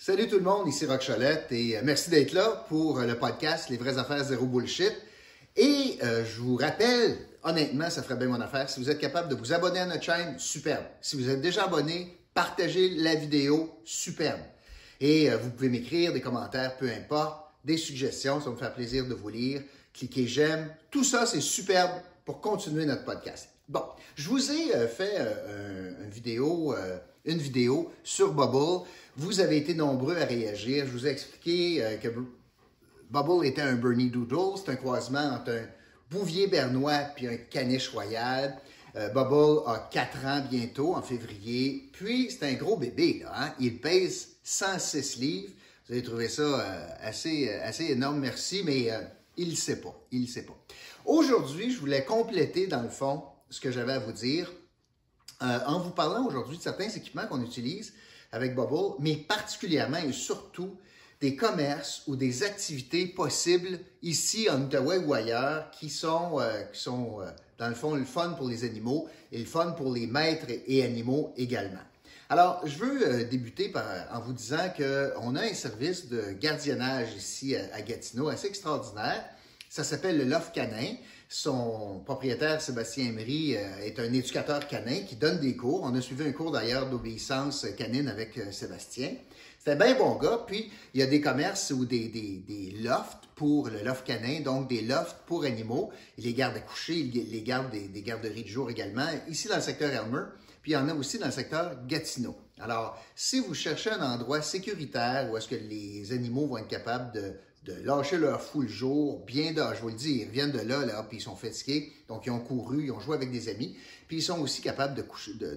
Salut tout le monde, ici Rock Cholette et euh, merci d'être là pour euh, le podcast Les vraies affaires zéro bullshit. Et euh, je vous rappelle, honnêtement, ça ferait bien mon affaire. Si vous êtes capable de vous abonner à notre chaîne, superbe. Si vous êtes déjà abonné, partagez la vidéo, superbe. Et vous pouvez m'écrire des commentaires, peu importe, des suggestions, ça me faire plaisir de vous lire. Cliquez j'aime. Tout ça, c'est superbe pour continuer notre podcast. Bon, je vous ai fait une vidéo, une vidéo sur Bubble. Vous avez été nombreux à réagir. Je vous ai expliqué euh, que Bubble était un Bernie Doodle. C'est un croisement entre un bouvier bernois puis un caniche royal. Euh, Bubble a 4 ans bientôt, en février. Puis, c'est un gros bébé. Hein. Il pèse 106 livres. Vous avez trouvé ça euh, assez, assez énorme, merci, mais il ne sait pas. Il sait pas. Aujourd'hui, je voulais compléter, dans le fond, ce que j'avais à vous dire en vous parlant aujourd'hui de certains équipements qu'on utilise avec Bubble, mais particulièrement et surtout des commerces ou des activités possibles ici en Outaouais ou ailleurs qui sont, euh, qui sont euh, dans le fond, le fun pour les animaux et le fun pour les maîtres et animaux également. Alors, je veux euh, débuter en vous disant qu'on a un service de gardiennage ici à, Gatineau assez extraordinaire. Ça s'appelle le Loft Canin. Son propriétaire, Sébastien Emery, euh, est un éducateur canin qui donne des cours. On a suivi un cours d'ailleurs d'obéissance canine avec euh, Sébastien. C'est un bien bon gars. Puis, il y a des commerces ou des, des, lofts pour le loft canin, donc des lofts pour animaux. Il les garde à coucher, il les garde des, des garderies de jour également, ici dans le secteur Elmer. Puis, il y en a aussi dans le secteur Gatineau. Alors, si vous cherchez un endroit sécuritaire où est-ce que les animaux vont être capables de de lâcher leur fou le jour, bien d'âge, je vous le dis, ils reviennent de là, là, puis ils sont fatigués, donc ils ont couru, ils ont joué avec des amis, puis ils sont aussi capables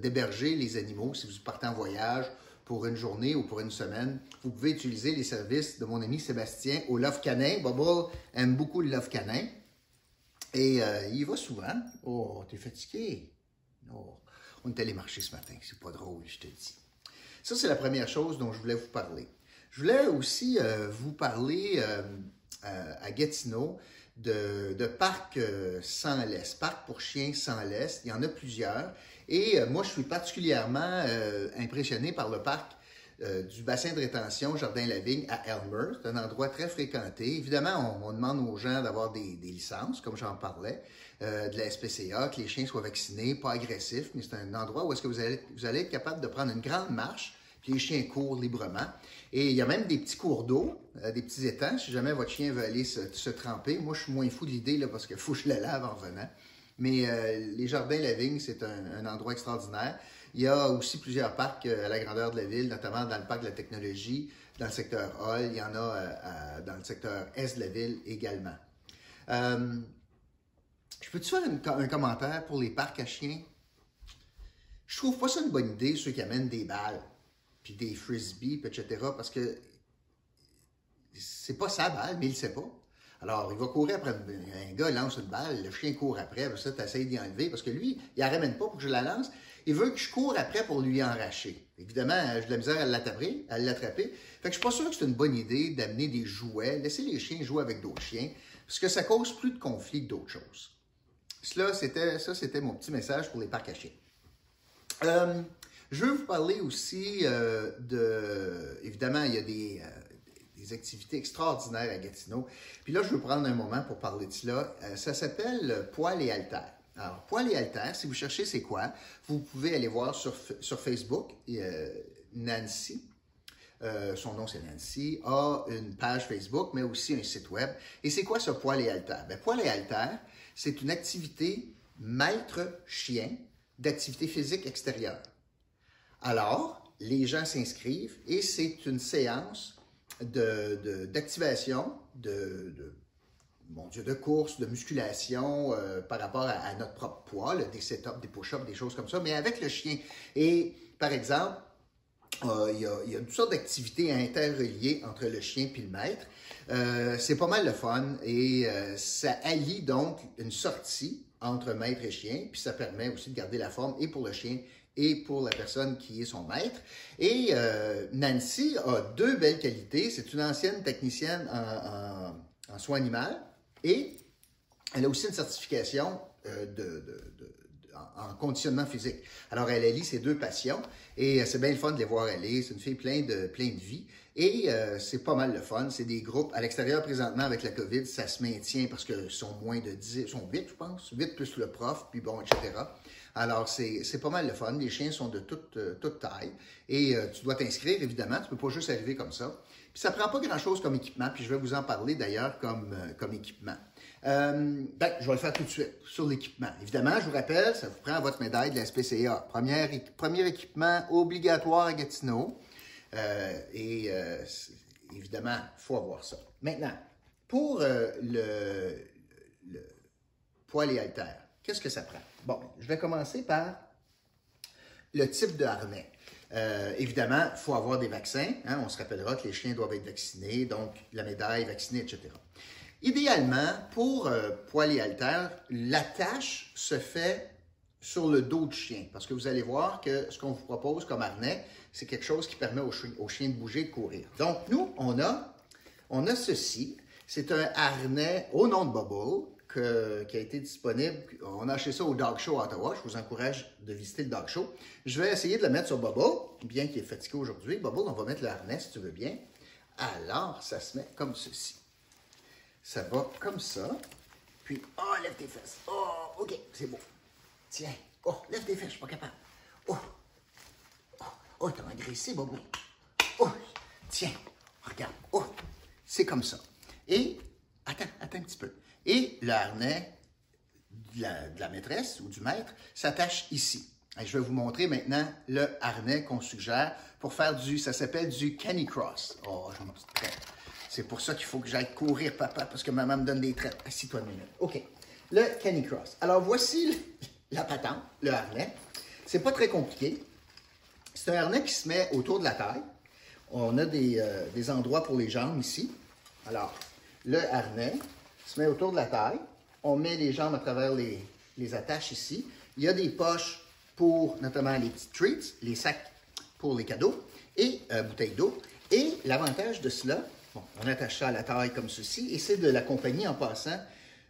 d'héberger les animaux si vous partez en voyage pour une journée ou pour une semaine. Vous pouvez utiliser les services de mon ami Sébastien au Love Canin. Bubble aime beaucoup le Love Canin. Et euh, il va souvent. Oh, t'es fatigué. Oh, on est allé marcher ce matin. C'est pas drôle, je te dis. Ça, c'est la première chose dont je voulais vous parler. Je voulais aussi euh, vous parler euh, euh, à Gatineau de, parcs sans laisse, parcs pour chiens sans laisse. Il y en a plusieurs. Et moi, je suis particulièrement impressionné par le parc du bassin de rétention Jardin-la-Vigne à Elmer. Un endroit très fréquenté. Évidemment, on, demande aux gens d'avoir des, licences, comme j'en parlais, de la SPCA, que les chiens soient vaccinés, pas agressifs, mais c'est un endroit où est-ce que vous allez, vous allez être capable de prendre une grande marche les chiens courent librement. Et il y a même des petits cours d'eau, euh, des petits étangs, si jamais votre chien veut aller se, tremper. Moi, je suis moins fou de l'idée parce qu'il faut que je le lave en venant. Mais euh, les jardins La Vigne, c'est un, endroit extraordinaire. Il y a aussi plusieurs parcs euh, à la grandeur de la ville, notamment dans le parc de la technologie, dans le secteur Hall. Il y en a dans le secteur Est de la ville également. je peux-tu faire un commentaire pour les parcs à chiens? Je trouve pas ça une bonne idée, ceux qui amènent des balles des frisbees, etc. Parce que c'est pas sa balle, mais il sait pas. Alors, il va courir après. Un gars lance une balle, le chien court après, ça, tu d'y enlever, parce que lui, il la ramène pas pour que je la lance. Il veut que je cours après pour lui enracher. Évidemment, j'ai de la misère à l'attraper, à l'attraper. Fait que je suis pas sûr que c'est une bonne idée d'amener des jouets, laisser les chiens jouer avec d'autres chiens, parce que ça cause plus de conflits que d'autres choses. Cela, c'était, ça, c'était mon petit message pour les parcs à chiens. Euh, je veux vous parler aussi euh, de. Évidemment, il y a des, euh, des, activités extraordinaires à Gatineau. Puis là, je veux prendre un moment pour parler de cela. Euh, ça s'appelle Poil et Alter. Alors, Poil et Alter, si vous cherchez c'est quoi, vous pouvez aller voir sur, sur Facebook. Nancy, son nom c'est Nancy, a une page Facebook, mais aussi un site web. Et c'est quoi ce Poil et Alter? Ben, poil et Alter, c'est une activité maître-chien d'activité physique extérieure. Alors, les gens s'inscrivent et c'est une séance d'activation, de, de, course, de musculation euh, par rapport à, notre propre poids, des set-ups, des push-ups, des choses comme ça, mais avec le chien. Et par exemple, euh, il, y a, toutes sortes d'activités interreliées entre le chien et le maître. Euh, c'est pas mal le fun et ça allie donc une sortie entre maître et chien, puis ça permet aussi de garder la forme et pour le chien et pour la personne qui est son maître. Et euh, Nancy a deux belles qualités. C'est une ancienne technicienne en, soins animaux et elle a aussi une certification euh, en, conditionnement physique. Alors, elle allie ses deux passions et c'est bien le fun de les voir aller. C'est une fille pleine de, plein de vie et c'est pas mal le fun. C'est des groupes à l'extérieur présentement avec la COVID, ça se maintient parce qu'ils sont moins de 10, ils sont 8, je pense, 8 plus le prof, puis bon, etc. Alors, c'est pas mal le fun. Les chiens sont de toute, toute taille et tu dois t'inscrire, évidemment. Tu peux pas juste arriver comme ça. Puis ça prend pas grand-chose comme équipement, puis je vais vous en parler d'ailleurs comme, comme équipement. Euh, ben, je vais le faire tout de suite sur l'équipement. Évidemment, je vous rappelle, ça vous prend votre médaille de la SPCA. Premier, équipement obligatoire à Gatineau. Euh, et euh, évidemment, il faut avoir ça. Maintenant, pour le, le, poil et haltère, qu'est-ce que ça prend? Bon, je vais commencer par le type de harnais. évidemment, il faut avoir des vaccins. Hein. on se rappellera que les chiens doivent être vaccinés, donc la médaille vaccinée, etc. Idéalement, pour euh, poil et haltère, l'attache se fait sur le dos du chien. Parce que vous allez voir que ce qu'on vous propose comme harnais, c'est quelque chose qui permet au, chien de bouger, de courir. Donc, nous, on a, on a ceci. C'est un harnais au nom de Bubble qui a été disponible. On a acheté ça au Dog Show à Ottawa. Je vous encourage de visiter le Dog Show. Je vais essayer de le mettre sur Bubble, bien qu'il est fatigué aujourd'hui. Bubble, on va mettre le harnais si tu veux bien. Alors, ça se met comme ceci. Ça va comme ça. Puis, oh, lève tes fesses. Oh, OK, c'est beau. Tiens. Oh, lève tes fesses, je suis pas capable. Oh, oh, oh t'as engraissé, Bobo. Oh, tiens, regarde. Oh, c'est comme ça. Et, attends, attends un petit peu. Et le harnais de la, maîtresse ou du maître s'attache ici. Et je vais vous montrer maintenant le harnais qu'on suggère pour faire du, ça s'appelle du canicross. Oh, j'en ai très c'est pour ça qu'il faut que j'aille courir, papa, parce que maman me donne des traites. Assis-toi une minute. OK. Le canicross. Alors, voici la patente, le harnais. C'est pas très compliqué. C'est un harnais qui se met autour de la taille. On a des, euh, des, endroits pour les jambes ici. Alors, le harnais se met autour de la taille. On met les jambes à travers les, attaches ici. Il y a des poches pour notamment les petits treats, les sacs pour les cadeaux et euh, bouteilles d'eau. Et l'avantage de cela, on attache ça à la taille comme ceci, et c'est de la compagnie en passant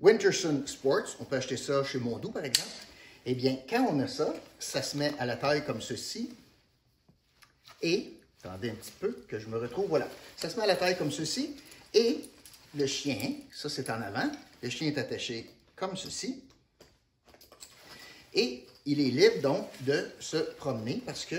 Winterson Sports. On peut acheter ça chez Mondou, par exemple. Eh bien, quand on a ça, ça se met à la taille comme ceci, et, attendez un petit peu que je me retrouve, voilà, ça se met à la taille comme ceci, et le chien, ça c'est en avant, le chien est attaché comme ceci, et il est libre donc de se promener parce que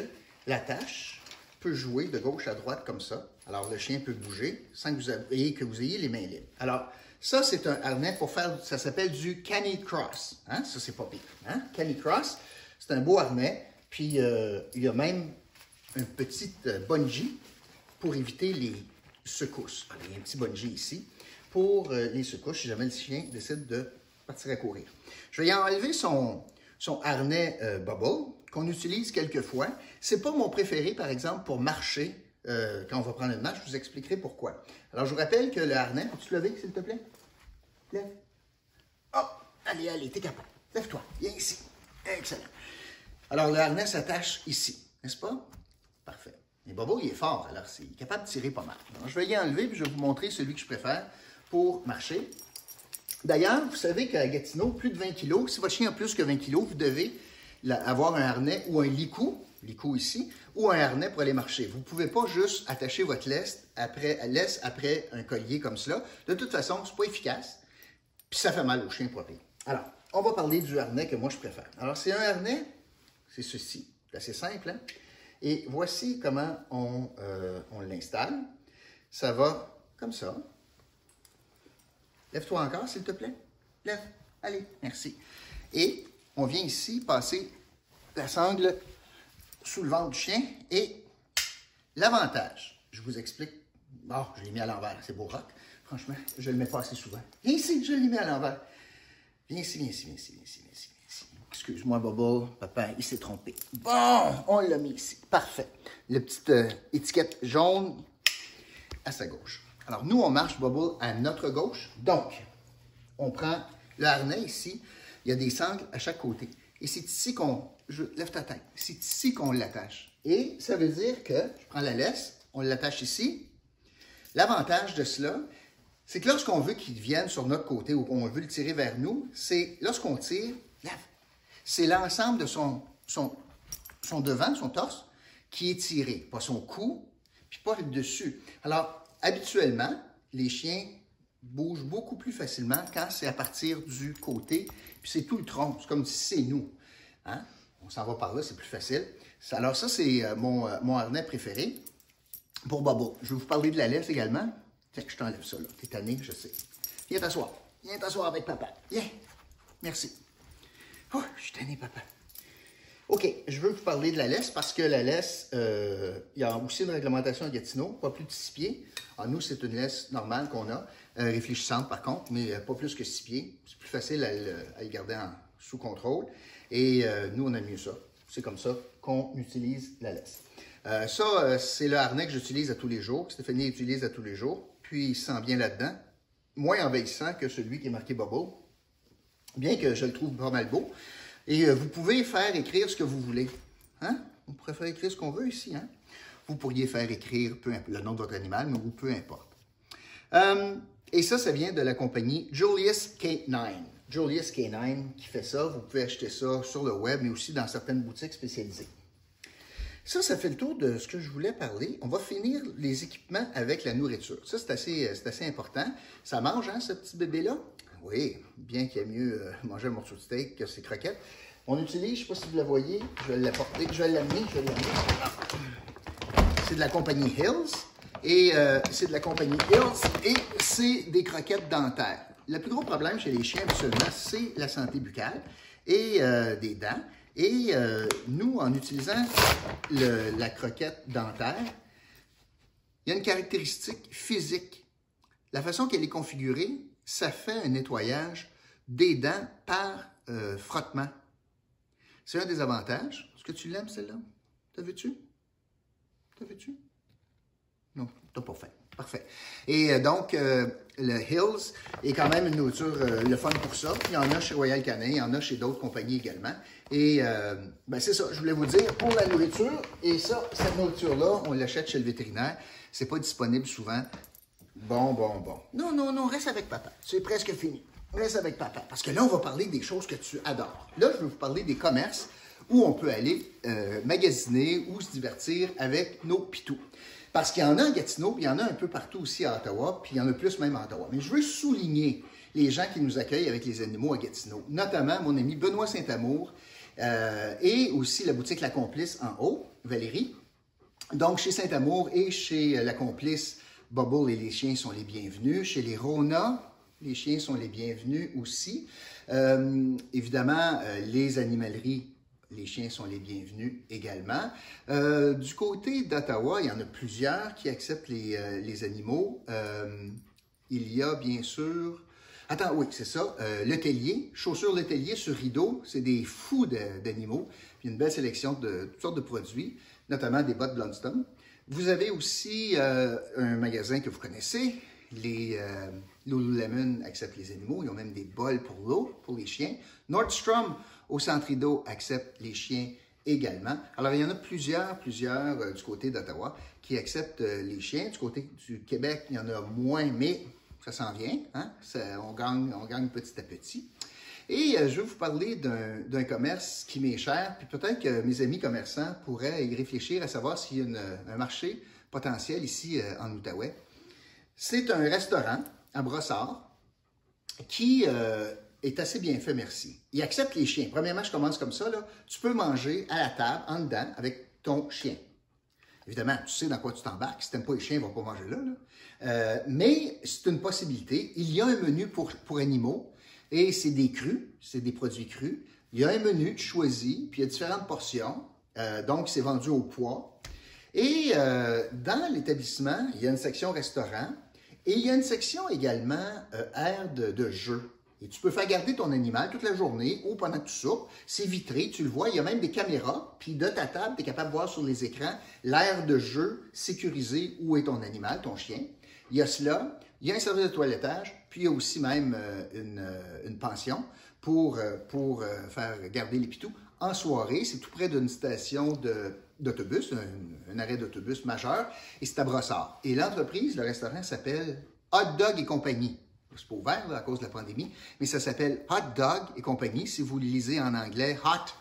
l'attache peut jouer de gauche à droite comme ça. Alors, le chien peut bouger sans que vous ayez, que vous ayez les mains libres. Alors, ça, c'est un harnais pour faire, ça s'appelle du canicross. Hein? Ça, c'est pas pire. Hein? Canicross, c'est un beau harnais. Puis, euh, il y a même un petit euh, bungee pour éviter les secousses. Alors, il y a un petit bungee ici pour euh, les secousses si jamais le chien décide de partir à courir. Je vais y enlever son, son harnais bubble qu'on utilise quelquefois. C'est pas mon préféré, par exemple, pour marcher euh, quand on va prendre une marche, je vous expliquerai pourquoi. Alors, je vous rappelle que le harnais, peux-tu te lever, s'il te plaît? Lève. Oh, allez, allez, t'es capable. Lève-toi, viens ici. Excellent. Alors, le harnais s'attache ici, n'est-ce pas? Parfait. Et Bobo, il est fort, alors il est capable de tirer pas mal. Je vais y enlever, puis je vais vous montrer celui que je préfère pour marcher. D'ailleurs, vous savez qu'à Gatineau, plus de 20 kg, si votre chien a plus que 20 kg, vous devez avoir un harnais ou un licou licou ici, ou un harnais pour aller marcher. Vous ne pouvez pas juste attacher votre laisse après, un collier comme cela. De toute façon, ce n'est pas efficace, puis ça fait mal au chien pour Alors, on va parler du harnais que moi je préfère. Alors, c'est un harnais, c'est ceci, c'est assez simple, hein? Et voici comment on, euh, on l'installe. Ça va comme ça. Lève-toi encore, s'il te plaît. Lève. Allez, merci. Et on vient ici passer la sangle sous le ventre du chien. Et l'avantage, je vous explique. Bon, je l'ai mis à l'envers, c'est beau rock. Franchement, je ne le mets pas assez souvent. Viens ici, je l'ai mis à l'envers. Viens ici, viens ici, viens ici, viens ici, viens ici. ici. Excuse-moi, Bobo, papa, il s'est trompé. Bon, on l'a mis ici. Parfait. La petite euh, étiquette jaune à sa gauche. Alors, nous, on marche, Bobo, à notre gauche. Donc, on prend le harnais ici. Il y a des sangles à chaque côté. Et c'est ici qu'on je lève ta tête. C'est ici qu'on l'attache. Et ça veut dire que je prends la laisse, on l'attache ici. L'avantage de cela, c'est que lorsqu'on veut qu'il vienne sur notre côté ou qu'on veut le tirer vers nous, c'est lorsqu'on tire, c'est l'ensemble de son, son, son devant, son torse, qui est tiré, pas son cou, puis pas le dessus. Alors, habituellement, les chiens bougent beaucoup plus facilement quand c'est à partir du côté, puis c'est tout le tronc, c'est comme si c'est nous. Hein? On s'en va par là, c'est plus facile. Alors ça, c'est euh, mon, euh, mon harnais préféré pour Bobo. Je vais vous parler de la laisse également. Tiens, je t'enlève ça, là. T'es tanné, je sais. Viens t'asseoir. Viens t'asseoir avec papa. Viens. Merci. Oh, je suis tanné, papa. OK, je veux vous parler de la laisse parce que la laisse, euh, il y a aussi une réglementation à Gatineau, pas plus de 6 pieds. Alors, nous, c'est une laisse normale qu'on a, réfléchissante par contre, mais pas plus que 6 pieds. C'est plus facile à le, garder sous contrôle. Et nous, on a mieux ça. C'est comme ça qu'on utilise la laisse. Euh, ça, euh, c'est le harnais que j'utilise à tous les jours, que Stéphanie utilise à tous les jours. Puis, il sent bien là-dedans. Moins envahissant que celui qui est marqué Bobo, bien que je le trouve pas mal beau. Et euh, vous pouvez faire écrire ce que vous voulez. Hein? On pourrait faire écrire ce qu'on veut ici. Hein? Vous pourriez faire écrire le nom de votre animal, mais ou peu importe. et ça, ça vient de la compagnie Julius K9. Julius K9 qui fait ça. Vous pouvez acheter ça sur le web, mais aussi dans certaines boutiques spécialisées. Ça, ça fait le tour de ce que je voulais parler. On va finir les équipements avec la nourriture. Ça, c'est assez, assez important. Ça mange, hein, ce petit bébé-là? Oui, bien qu'il y ait mieux euh, manger un morceau de steak que ses croquettes. On utilise, je ne sais pas si vous la voyez, je vais l'apporter, je vais l'amener, je vais l'amener. C'est de la compagnie Hills. Et euh, c'est de la compagnie Hills et c'est des croquettes dentaires. Le plus gros problème chez les chiens, absolument, c'est la santé buccale et euh, des dents. Et nous, en utilisant la croquette dentaire, il y a une caractéristique physique. La façon qu'elle est configurée, ça fait un nettoyage des dents par euh, frottement. C'est un des avantages. Est-ce que tu l'aimes, celle-là? T'as vu-tu? T'as vu-tu? Non, t'as pas fait. Parfait. Et euh, donc, euh, le Hills est quand même une nourriture, le fun pour ça. Il y en a chez Royal Canin, il y en a chez d'autres compagnies également. Et ben c'est ça, je voulais vous dire, pour la nourriture, et ça, cette nourriture-là, on l'achète chez le vétérinaire. C'est pas disponible souvent. Bon, bon, bon. Non, non, non, reste avec papa. C'est presque fini. Reste avec papa. Parce que là, on va parler des choses que tu adores. Là, je vais vous parler des commerces où on peut aller magasiner ou se divertir avec nos pitous. Parce qu'il y en a à Gatineau, puis il y en a un peu partout aussi à Ottawa, puis il y en a plus même à Ottawa. Mais je veux souligner les gens qui nous accueillent avec les animaux à Gatineau, notamment mon ami Benoît Saint-Amour euh, et aussi la boutique La Complice en haut, Valérie. Donc, chez Saint-Amour et chez La Complice, Bubble et les chiens sont les bienvenus. Chez les Rona, les chiens sont les bienvenus aussi. Euh, évidemment, euh, les animaleries les chiens sont les bienvenus également. Euh, du côté d'Ottawa, il y en a plusieurs qui acceptent les, animaux. Il y a bien sûr... Attends, oui, c'est ça. le chaussures le sur rideau, c'est des fous d'animaux. Puis une belle sélection de toutes sortes de produits, notamment des bottes Blundstone. Vous avez aussi un magasin que vous connaissez, les Lululemon acceptent les animaux. Ils ont même des bols pour l'eau, pour les chiens. Nordstrom, au centre rideau accepte les chiens également. Alors, il y en a plusieurs, plusieurs euh, du côté d'Ottawa qui acceptent euh, les chiens. Du côté du Québec, il y en a moins, mais ça s'en vient. Hein? on, gagne, on gagne petit à petit. Et euh, je vais vous parler d'un commerce qui m'est cher, puis peut-être que mes amis commerçants pourraient y réfléchir à savoir s'il y a un marché potentiel ici en Outaouais. C'est un restaurant à Brossard qui est assez bien fait, merci. Il accepte les chiens. Premièrement, je commence comme ça. Là. Tu peux manger à la table, en dedans, avec ton chien. Évidemment, tu sais dans quoi tu t'embarques. Si tu n'aimes pas les chiens, ils ne vont pas manger là. Euh, mais c'est une possibilité. Il y a un menu pour, pour animaux et c'est des crus, c'est des produits crus. Il y a un menu, tu choisis, puis il y a différentes portions. Euh, donc, c'est vendu au poids. Et euh, dans l'établissement, il y a une section restaurant et il y a une section également aire de, de jeu. Et tu peux faire garder ton animal toute la journée ou pendant que tu soupes. C'est vitré, tu le vois. Il y a même des caméras. Puis de ta table, tu es capable de voir sur les écrans l'aire de jeu sécurisé où est ton animal, ton chien. Il y a cela. Il y a un service de toilettage. Puis il y a aussi même euh, euh, une, pension pour, euh, pour faire garder les pitous. En soirée, c'est tout près d'une station d'autobus, un, arrêt d'autobus majeur. Et c'est à Brossard. Et l'entreprise, le restaurant s'appelle Hot Dog et compagnie. c'est pas ouvert à cause de la pandémie, mais ça s'appelle Hot Dog et compagnie. Si vous le lisez en anglais, Hot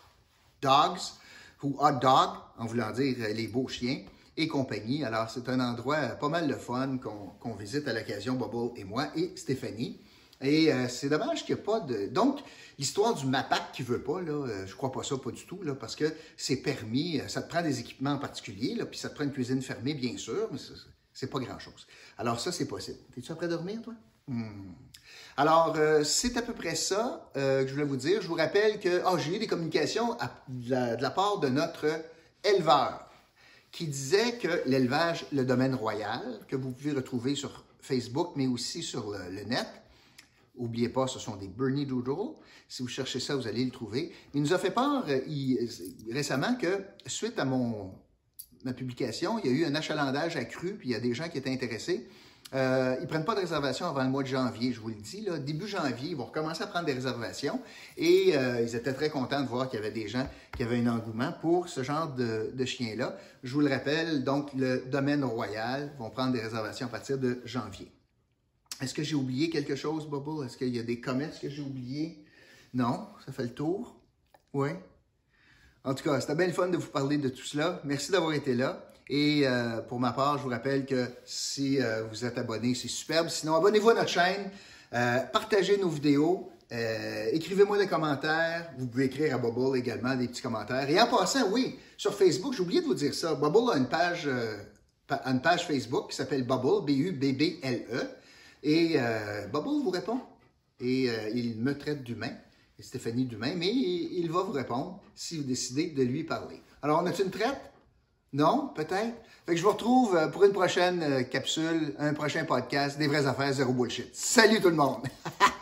Dogs ou Hot Dog, en voulant dire les beaux chiens et compagnie. Alors, c'est un endroit pas mal de fun qu'on visite à l'occasion, Bobo et moi et Stéphanie. Et euh, c'est dommage qu'il n'y ait pas de. Donc, l'histoire du MAPAC qui veut pas, là, euh, je crois pas ça, pas du tout, là, parce que c'est permis, euh, ça te prend des équipements en particulier, là, puis ça te prend une cuisine fermée, bien sûr, mais c'est pas grand-chose. Alors, ça, c'est possible. Es-tu prêt à dormir, toi? Hmm. Alors, c'est à peu près ça que je voulais vous dire. Je vous rappelle que oh, j'ai eu des communications de, la, part de notre éleveur qui disait que l'élevage, le domaine royal, que vous pouvez retrouver sur Facebook, mais aussi sur le net, N'oubliez pas, ce sont des Bernie Doodle. Si vous cherchez ça, vous allez le trouver. Il nous a fait part euh, récemment que, suite à mon, ma publication, il y a eu un achalandage accru, puis il y a des gens qui étaient intéressés. Euh, ils ne prennent pas de réservation avant le mois de janvier, je vous le dis. Là. Début janvier, ils vont recommencer à prendre des réservations. Et euh, ils étaient très contents de voir qu'il y avait des gens qui avaient un engouement pour ce genre de, chien-là. Je vous le rappelle, donc le domaine royal vont prendre des réservations à partir de janvier. Est-ce que j'ai oublié quelque chose, Bubble? Est-ce qu'il y a des commerces que j'ai oubliés? Non, ça fait le tour? Oui. En tout cas, c'était bien fun de vous parler de tout cela. Merci d'avoir été là. Et euh, pour ma part, je vous rappelle que si euh, vous êtes abonné, c'est superbe. Sinon, abonnez-vous à notre chaîne, euh, partagez nos vidéos, écrivez-moi des commentaires. Vous pouvez écrire à Bubble également des petits commentaires. Et en passant, oui, sur Facebook, j'ai oublié de vous dire ça. Bubble a une page, une page Facebook qui s'appelle Bubble, B-U-B-B-L-E. Et Bobo vous répond. Et il me traite d'humain, Stéphanie d'humain, mais il, va vous répondre si vous décidez de lui parler. Alors, on a-tu une traite? Non, peut-être? Fait que je vous retrouve euh, pour une prochaine capsule, un prochain podcast des vraies affaires zéro bullshit. Salut tout le monde!